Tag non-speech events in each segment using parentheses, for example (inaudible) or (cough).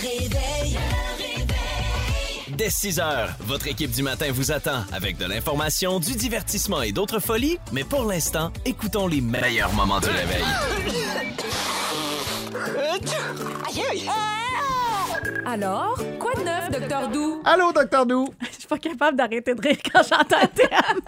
réveil. Dès 6 heures, votre équipe du matin vous attend avec de l'information, du divertissement et d'autres folies. Mais pour l'instant, écoutons les meilleurs moments du réveil. Alors, quoi de neuf, Docteur Doux? Allô, Docteur Dou? (laughs) Je suis pas capable d'arrêter de rire quand j'entends un thème.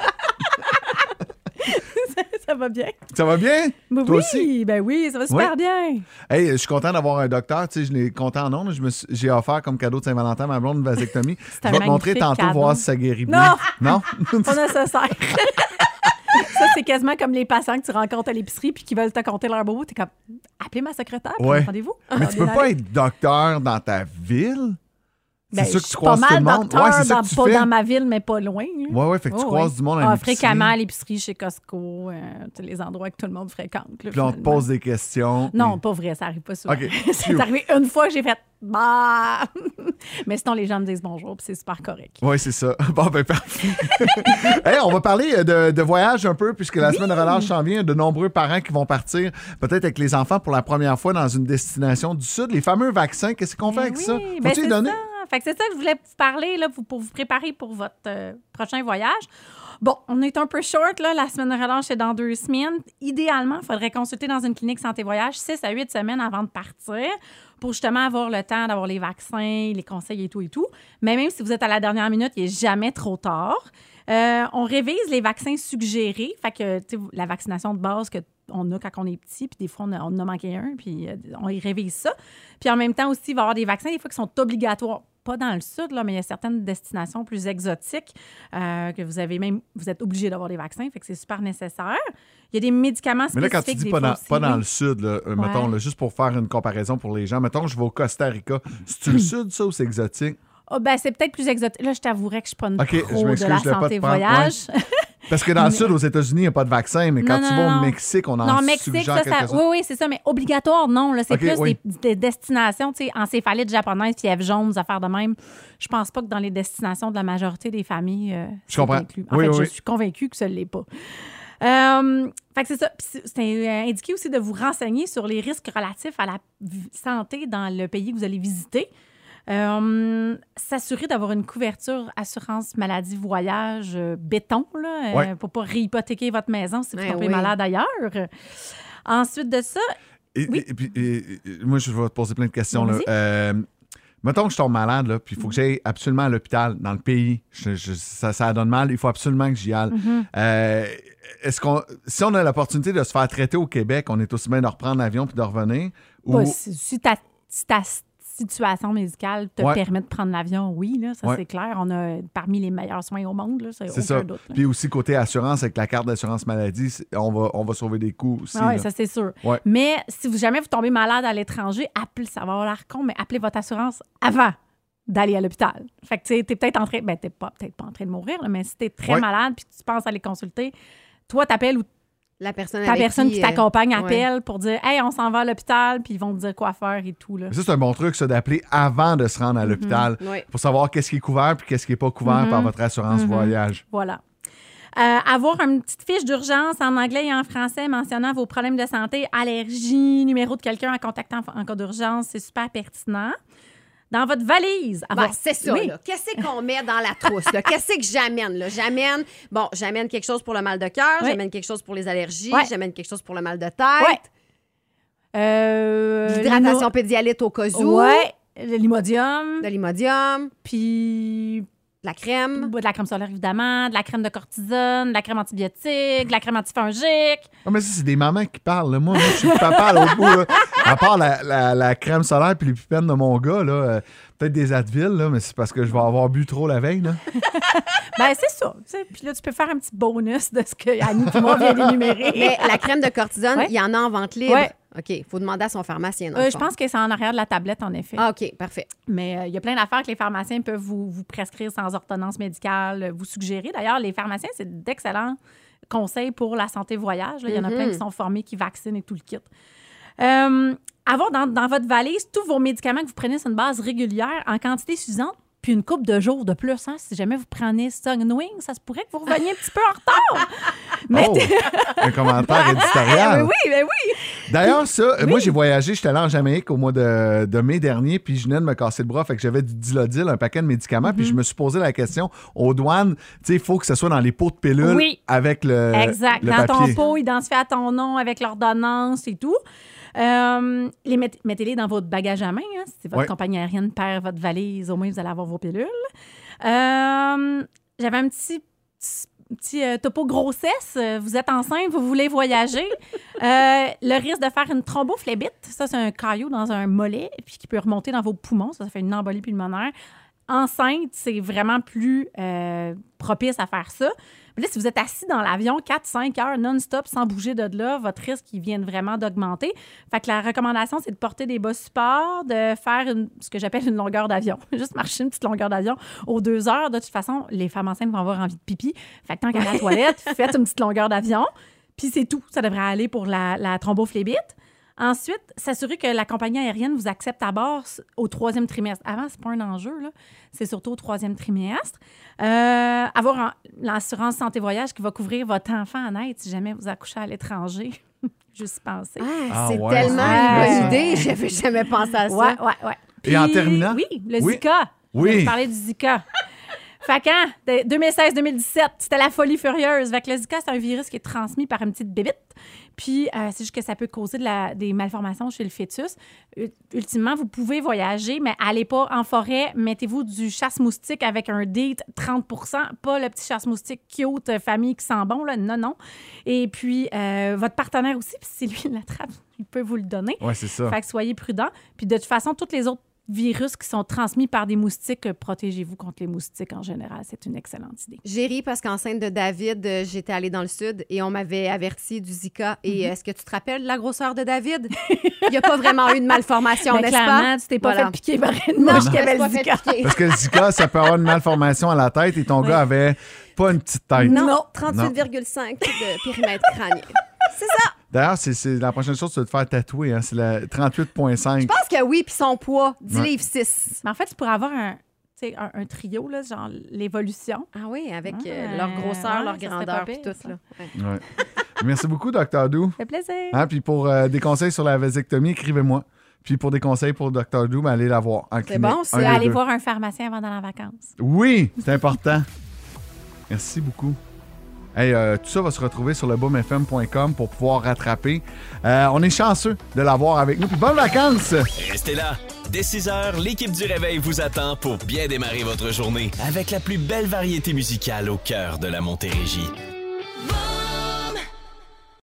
Ça, va bien? Ça va bien? Ben Toi oui, aussi? ben oui, ça va super Oui. bien. Hey, je suis content d'avoir un docteur. Tu sais, je l'ai content en ondes. J'ai offert comme cadeau de Saint-Valentin ma blonde une vasectomie. (laughs) je vais te montrer tantôt cadeau. voir si ça guérit Non! bien. Non? (laughs) Pas nécessaire. (laughs) ça, c'est quasiment comme les patients que tu rencontres à l'épicerie puis qui veulent te compter leur beau. T'es comme, appelez ma secrétaire, Ouais. rendez-vous. Mais tu peux pas être docteur dans ta ville? Ben, sûr que tu croises pas tout le mal monde. docteur, Ouais, c'est ça dans- pas fais. dans ma ville, mais pas loin. là. Ouais, ouais, fait que tu croises ouais. du monde à Ah, l'épicerie. fréquemment à l'épicerie, chez Costco, euh, les endroits que tout le monde fréquente. là, Puis on te pose des questions. Non, Et- pas vrai, ça arrive pas souvent. OK. (laughs) c'est arrivé une fois que j'ai fait bah. (laughs) Mais sinon, les gens me disent bonjour, puis c'est super correct. Oui, c'est ça. (laughs) Bon, ben, parfait. Hey, on va parler euh, de, de voyage un peu, puisque la semaine de relâche s'en vient. De nombreux parents qui vont partir, peut-être avec les enfants pour la première fois dans une destination du Sud. Les fameux vaccins, qu'est-ce qu'on fait Ben avec ça? oui, Faut-tu ben les donner? ça. Fait que c'est ça que je voulais vous parler là, pour, vous préparer pour votre euh, prochain voyage. Bon, on est un peu short, là. La semaine de relâche, c'est dans deux semaines. Idéalement, il faudrait consulter dans une clinique santé voyage 6 à 8 semaines avant de partir pour justement avoir le temps d'avoir les vaccins, les conseils et tout et tout. Mais même si vous êtes à la dernière minute, il n'est jamais trop tard. Euh, on révise les vaccins suggérés. Fait que, la vaccination de base que on a quand on est petit, puis des fois, on, a- on en a manqué un, puis euh, on y révise ça. Puis en même temps aussi, il va y avoir des vaccins, des fois, qui sont obligatoires. Pas dans le sud, là, mais il y a certaines destinations plus exotiques euh, que vous avez même, vous êtes obligé d'avoir des vaccins, fait que c'est super nécessaire. Il y a des médicaments Mais là, spécifiques. quand tu dis pas dans, aussi, pas dans le Sud, là, euh, mettons, là, juste pour faire une comparaison pour les gens, mettons, je vais au Costa Rica. C'est-tu le (clears throat) Sud, ça, ou c'est exotique? Ah, ben, c'est peut-être plus exotique. Là, je t'avouerais que je suis pas une Ok, je pro de la santé voyage. (laughs) Parce que dans le Sud, aux États-Unis, il n'y a pas de vaccin, mais quand Non, tu non, vas au Mexique, on en Non, Mexique, suggère ça, ça oui, oui, c'est ça, mais obligatoire, non. Là, c'est plus oui. des, des destinations, tu sais, encéphalite japonaise, fièvre jaune, des affaires de même. Je pense pas que dans les destinations de la majorité des familles, euh, Je comprends. inclus. En Oui, fait, oui, je suis convaincue que ça ne l'est pas. Euh, fait que c'est ça. Puis c'est- euh, indiqué aussi de vous renseigner sur les risques relatifs à la santé dans le pays que vous allez visiter. Euh, S'assurer d'avoir une couverture assurance maladie voyage euh, béton, là, euh, Ouais. pour pas réhypothéquer votre maison si vous Ben tombez oui. malade ailleurs. Ensuite de ça, Et, Oui. et- et puis, et- et- moi, je vais te poser plein de questions. Là. Euh, mettons que je tombe malade, là, puis il faut que j'aille absolument à l'hôpital dans le pays. Je- je- ça, ça donne mal, il faut absolument que j'y aille. Mm-hmm. Euh, Est-ce qu'on, si on a l'opportunité de se faire traiter au Québec, on est aussi bien de reprendre l'avion puis de revenir? Ou, bah, si, si ta, si ta situation médicale te Ouais. permet de prendre l'avion, oui, là, ça Ouais. c'est clair. On a parmi les meilleurs soins au monde, c'est aucun ça. doute. là. Puis aussi, côté assurance, avec la carte d'assurance maladie, on va, on va sauver des coûts aussi. Ah oui, ça c'est sûr. Ouais. Mais si vous, jamais vous tombez malade à l'étranger, appelez, ça va avoir l'air con, mais appelez votre assurance avant d'aller à l'hôpital. Fait que tu sais, t'es peut-être en train, ben t'es pas, peut-être pas en train de mourir, là, mais si t'es très malade puis tu penses aller consulter, toi t'appelles ou La personne ta avec personne qui, euh, t'accompagne ouais. appelle pour dire Hey, on s'en va à l'hôpital, puis ils vont te dire quoi faire et tout. Là. Mais Ça, c'est un bon truc, ça, d'appeler avant de se rendre à l'hôpital Oui. pour savoir qu'est-ce qui est couvert puis qu'est-ce qui n'est pas couvert par votre assurance voyage. Voilà. Euh, avoir une petite fiche d'urgence en anglais et en français mentionnant vos problèmes de santé, allergies, numéro de quelqu'un à contacter en, en cas d'urgence, c'est super pertinent. Dans votre valise, Bon, avoir... Ben, c'est ça, Oui. Qu'est-ce qu'on met dans la trousse, là? Qu'est-ce que j'amène? J'amène, bon, j'amène quelque chose pour le mal de cœur, Oui. j'amène quelque chose pour les allergies, j'amène quelque chose pour le mal de tête. Euh, l'hydratation pédialyte au cas où, Ouais. Le limodium. de l'imodium, Puis de la crème. de la crème solaire, évidemment, de la crème de cortisone, de la crème antibiotique, de la crème antifongique. Ah, mais ça, c'est des mamans qui parlent. là. Moi, moi, je suis le papa à l'autre bout. là. À part la, la- la crème solaire puis les pipènes de mon gars, là, euh, peut-être des Advil, là, mais c'est parce que je vais avoir bu trop la veille. Là. (laughs) Ben, c'est ça. Puis là, tu peux faire un petit bonus de ce que Annie et moi vient d'énumérer. (laughs) Mais la crème de cortisone, Ouais. il y en a en vente libre. Ouais. OK, il faut demander à son pharmacien. Euh, je pense que c'est en arrière de la tablette, en effet. Ah, OK, parfait. Mais euh, il y a plein d'affaires que les pharmaciens peuvent vous, vous prescrire sans ordonnance médicale, vous suggérer. D'ailleurs, les pharmaciens, c'est d'excellents conseils pour la santé voyage. Il y en a plein qui sont formés, qui vaccinent et tout le kit. Euh, avoir dans, dans votre valise tous vos médicaments que vous prenez sur une base régulière en quantité suffisante, puis une coupe de jours de plus. Hein, si jamais vous prenez Sunwing, ça se pourrait que vous reveniez un petit peu en retard. (laughs) Mais Oh, (laughs) un commentaire éditorial. Ben oui, ben oui. D'ailleurs, ça, moi, j'ai voyagé, j'étais allé en Jamaïque au mois de, de mai dernier, puis je venais de me casser le bras, fait que j'avais du Dilodil, un paquet de médicaments, puis je me suis posé la question aux douanes, tu sais, il faut que ce soit dans les pots de pilules Oui. avec le, Exact. le Dans papier. ton pot, identifié à ton nom avec l'ordonnance et tout. Euh, les met- mettez-les dans votre bagage à main. hein. Si votre Ouais. compagnie aérienne perd votre valise, au moins vous allez avoir vos pilules. Euh, J'avais un petit, petit, petit, euh, topo grossesse. Vous êtes enceinte, vous voulez voyager. Euh, le risque de faire une thrombophlébite, ça c'est un caillou dans un mollet puis qui peut remonter dans vos poumons. Ça, ça fait une embolie pulmonaire. Enceinte, c'est vraiment plus euh, propice à faire ça. Mais là, si vous êtes assis dans l'avion 4-5 heures non-stop sans bouger de là, votre risque il vient vraiment d'augmenter. Fait que la recommandation, c'est de porter des bas supports, de faire une- ce que j'appelle une longueur d'avion. (laughs) Juste marcher une petite longueur d'avion aux deux heures. De toute façon, les femmes enceintes vont avoir envie de pipi. Fait que tant qu'à la (laughs) toilette, faites une petite longueur d'avion. Puis c'est tout. Ça devrait aller pour la, la thrombophlébite. Ensuite, s'assurer que la compagnie aérienne vous accepte à bord au troisième trimestre. Avant, c'est pas un enjeu, là. C'est surtout au troisième trimestre. Euh, avoir en- l'assurance santé voyage qui va couvrir votre enfant en aide si jamais vous accouchez à l'étranger. (laughs) Juste penser. Ah, Ah c'est ouais, tellement c'est une bonne idée. J'avais jamais pensé à ça. Ouais, ouais, ouais. Et en Puis- terminant? Oui, le Oui. Zika. Oui. Je vais vous parler du Zika. Fait quand? 2016-2017, c'était la folie furieuse. Fait que le Zika, c'est un virus qui est transmis par une petite bébite. Puis, euh, c'est juste que ça peut causer de la- des malformations chez le fœtus. Ultimement, vous pouvez voyager, mais allez pas en forêt. Mettez-vous du chasse-moustique avec un date 30% pas le petit chasse-moustique cute, euh, famille qui sent bon. Là. Non, non. Et puis, euh, votre partenaire aussi, puis si lui il l'attrape, (laughs) il peut vous le donner. Ouais, c'est ça. Fait que soyez prudents. Puis de toute façon, tous les autres virus qui sont transmis par des moustiques, euh, protégez-vous contre les moustiques en général. C'est une excellente idée. J'ai ri parce qu'enceinte de David, euh, j'étais allée dans le sud et on m'avait averti du Zika. Et Mhm. est-ce que tu te rappelles de la grosseur de David? Il n'y a pas vraiment eu de malformation, Mais (laughs) n'est-ce pas? clairement, tu t'es pas Voilà. fait piquer par une Non, mouche je qui avait le Zika. Parce que le Zika, ça peut avoir une malformation à la tête et ton Oui. gars avait pas une petite tête. Non, Non. 38,5 de périmètre crânien. (laughs) C'est ça. D'ailleurs, c'est, c'est la prochaine chose, c'est de te faire tatouer. Hein, c'est la 38,5. Je pense que oui, puis son poids, 10 Ouais. livres 6. Mais en fait, tu pourrais avoir un, trio, là, genre l'évolution. Ah oui, avec euh, leur grosseur, ouais, leur grandeur, puis tout. ça. Là. Ouais. Ouais. Merci beaucoup, Dr. Dou. Ça fait plaisir. Hein, puis pour euh, des conseils sur la vasectomie, écrivez-moi. Puis pour des conseils pour Dr. Dou, ben, allez la voir en clinique. bon, des Aller deux. voir un pharmacien avant d'aller en vacances. Oui, c'est important. Merci beaucoup. Hey, euh, tout ça va se retrouver sur le boomfm.com pour pouvoir rattraper. Euh, on est chanceux de l'avoir avec nous. Puis bonnes vacances! Restez là. Dès 6 heures, l'équipe du Réveil vous attend pour bien démarrer votre journée avec la plus belle variété musicale au cœur de la Montérégie.